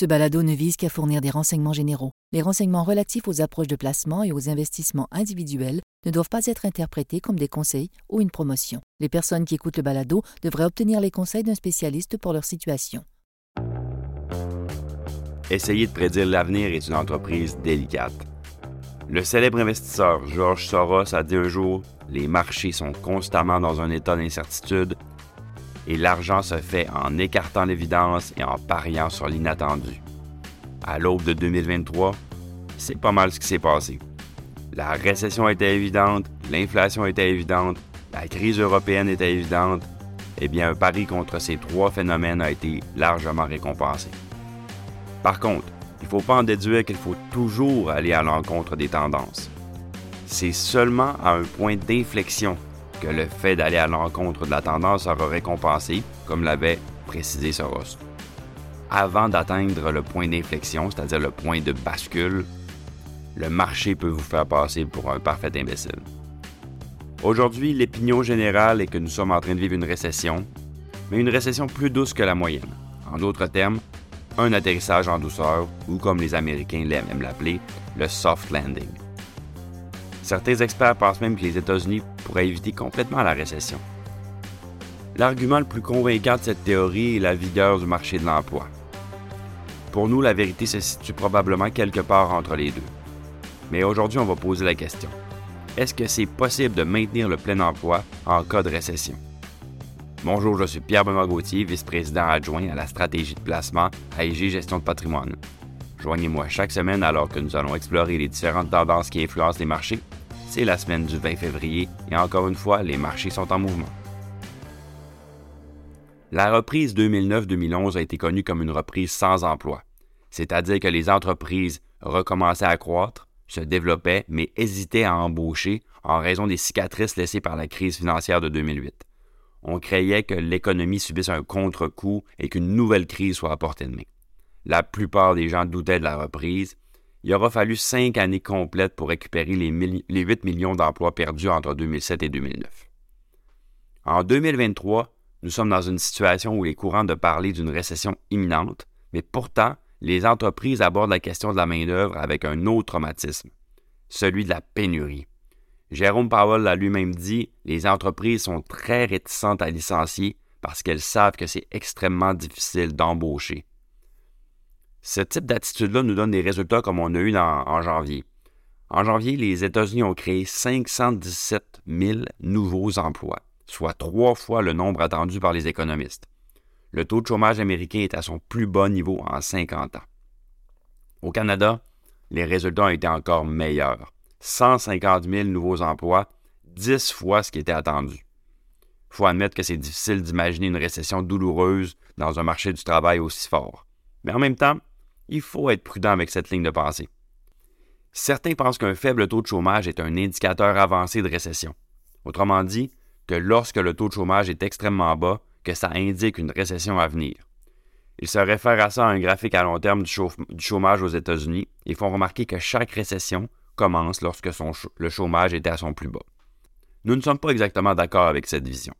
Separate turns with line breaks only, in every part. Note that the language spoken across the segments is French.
Ce balado ne vise qu'à fournir des renseignements généraux. Les renseignements relatifs aux approches de placement et aux investissements individuels ne doivent pas être interprétés comme des conseils ou une promotion. Les personnes qui écoutent le balado devraient obtenir les conseils d'un spécialiste pour leur situation.
Essayer de prédire l'avenir est une entreprise délicate. Le célèbre investisseur George Soros a dit un jour Les marchés sont constamment dans un état d'incertitude et l'argent se fait en écartant l'évidence et en pariant sur l'inattendu. À l'aube de 2023, c'est pas mal ce qui s'est passé. La récession était évidente, l'inflation était évidente, la crise européenne était évidente. Eh bien, un pari contre ces trois phénomènes a été largement récompensé. Par contre, il ne faut pas en déduire qu'il faut toujours aller à l'encontre des tendances. C'est seulement à un point d'inflexion que le fait d'aller à l'encontre de la tendance sera récompensé, comme l'avait précisé Soros. Avant d'atteindre le point d'inflexion, c'est-à-dire le point de bascule, le marché peut vous faire passer pour un parfait imbécile. Aujourd'hui, l'opinion générale est que nous sommes en train de vivre une récession, mais une récession plus douce que la moyenne. En d'autres termes, un atterrissage en douceur, ou comme les Américains l'aiment l'appeler, le soft landing. Certains experts pensent même que les États-Unis pourraient éviter complètement la récession. L'argument le plus convaincant de cette théorie est la vigueur du marché de l'emploi. Pour nous, la vérité se situe probablement quelque part entre les deux. Mais aujourd'hui, on va poser la question. Est-ce que c'est possible de maintenir le plein emploi en cas de récession? Bonjour, je suis Pierre-Benoît Gauthier, vice-président adjoint à la stratégie de placement à IG Gestion de patrimoine. Joignez-moi chaque semaine alors que nous allons explorer les différentes tendances qui influencent les marchés. C'est la semaine du 20 février et encore une fois, les marchés sont en mouvement. La reprise 2009-2011 a été connue comme une reprise sans emploi, c'est-à-dire que les entreprises recommençaient à croître, se développaient, mais hésitaient à embaucher en raison des cicatrices laissées par la crise financière de 2008. On croyait que l'économie subisse un contre-coup et qu'une nouvelle crise soit à portée de main. La plupart des gens doutaient de la reprise. Il aura fallu cinq années complètes pour récupérer les, 8 millions d'emplois perdus entre 2007 et 2009. En 2023, nous sommes dans une situation où il est courant de parler d'une récession imminente, mais pourtant, les entreprises abordent la question de la main-d'œuvre avec un autre traumatisme, celui de la pénurie. Jérôme Powell l'a lui-même dit, les entreprises sont très réticentes à licencier parce qu'elles savent que c'est extrêmement difficile d'embaucher. Ce type d'attitude-là nous donne des résultats comme on a eu en janvier. En janvier, les États-Unis ont créé 517 000 nouveaux emplois, soit trois fois le nombre attendu par les économistes. Le taux de chômage américain est à son plus bas niveau en 50 ans. Au Canada, les résultats ont été encore meilleurs. 150 000 nouveaux emplois, 10 fois ce qui était attendu. Il faut admettre que c'est difficile d'imaginer une récession douloureuse dans un marché du travail aussi fort. Mais en même temps, il faut être prudent avec cette ligne de pensée. Certains pensent qu'un faible taux de chômage est un indicateur avancé de récession. Autrement dit, que lorsque le taux de chômage est extrêmement bas, que ça indique une récession à venir. Ils se réfèrent à ça à un graphique à long terme du, chômage aux États-Unis et font remarquer que chaque récession commence lorsque le chômage était à son plus bas. Nous ne sommes pas exactement d'accord avec cette vision.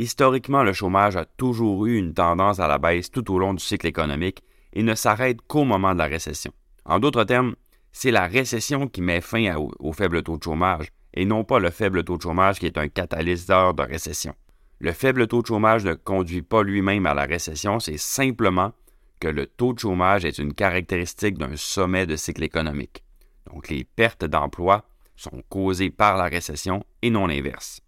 Historiquement, le chômage a toujours eu une tendance à la baisse tout au long du cycle économique et ne s'arrête qu'au moment de la récession. En d'autres termes, c'est la récession qui met fin au, faible taux de chômage et non pas le faible taux de chômage qui est un catalyseur de récession. Le faible taux de chômage ne conduit pas lui-même à la récession, c'est simplement que le taux de chômage est une caractéristique d'un sommet de cycle économique. Donc les pertes d'emploi sont causées par la récession et non l'inverse.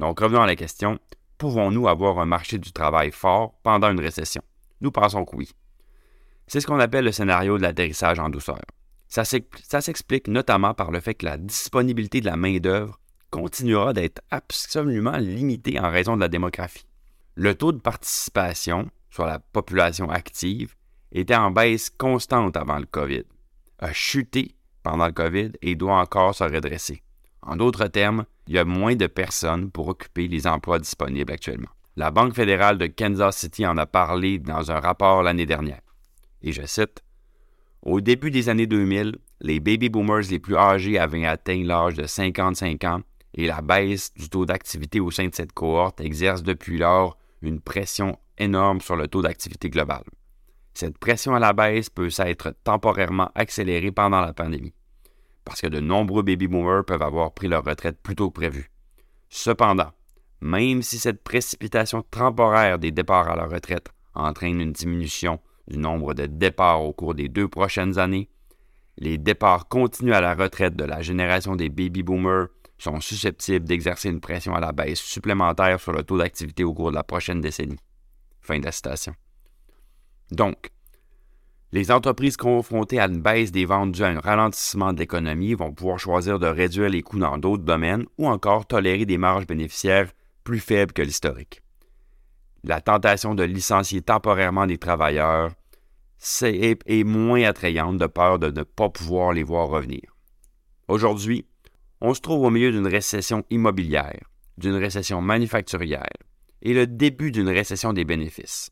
Donc revenons à la question, pouvons-nous avoir un marché du travail fort pendant une récession? Nous pensons que oui. C'est ce qu'on appelle le scénario de l'atterrissage en douceur. Ça s'explique notamment par le fait que la disponibilité de la main-d'œuvre continuera d'être absolument limitée en raison de la démographie. Le taux de participation sur la population active était en baisse constante avant le COVID, a chuté pendant le COVID et doit encore se redresser. En d'autres termes, il y a moins de personnes pour occuper les emplois disponibles actuellement. La Banque fédérale de Kansas City en a parlé dans un rapport l'année dernière et je cite, Au début des années 2000, les baby boomers les plus âgés avaient atteint l'âge de 55 ans et la baisse du taux d'activité au sein de cette cohorte exerce depuis lors une pression énorme sur le taux d'activité global. Cette pression à la baisse peut s'être temporairement accélérée pendant la pandémie, parce que de nombreux baby boomers peuvent avoir pris leur retraite plus tôt que prévu. Cependant, même si cette précipitation temporaire des départs à la retraite entraîne une diminution du nombre de départs au cours des deux prochaines années, les départs continus à la retraite de la génération des baby boomers sont susceptibles d'exercer une pression à la baisse supplémentaire sur le taux d'activité au cours de la prochaine décennie. Fin de la citation. Donc, les entreprises confrontées à une baisse des ventes due à un ralentissement de l'économie vont pouvoir choisir de réduire les coûts dans d'autres domaines ou encore tolérer des marges bénéficiaires plus faibles que l'historique. La tentation de licencier temporairement des travailleurs est moins attrayante de peur de ne pas pouvoir les voir revenir. Aujourd'hui, on se trouve au milieu d'une récession immobilière, d'une récession manufacturière et le début d'une récession des bénéfices.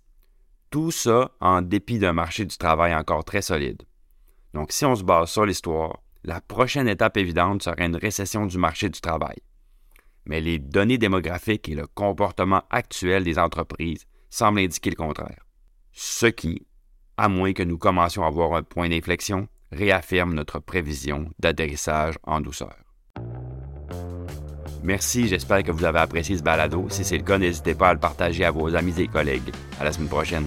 Tout ça en dépit d'un marché du travail encore très solide. Donc si on se base sur l'histoire, la prochaine étape évidente serait une récession du marché du travail. Mais les données démographiques et le comportement actuel des entreprises semblent indiquer le contraire. Ce qui, à moins que nous commencions à voir un point d'inflexion, réaffirme notre prévision d'atterrissage en douceur. Merci, j'espère que vous avez apprécié ce balado. Si c'est le cas, n'hésitez pas à le partager à vos amis et collègues. À la semaine prochaine.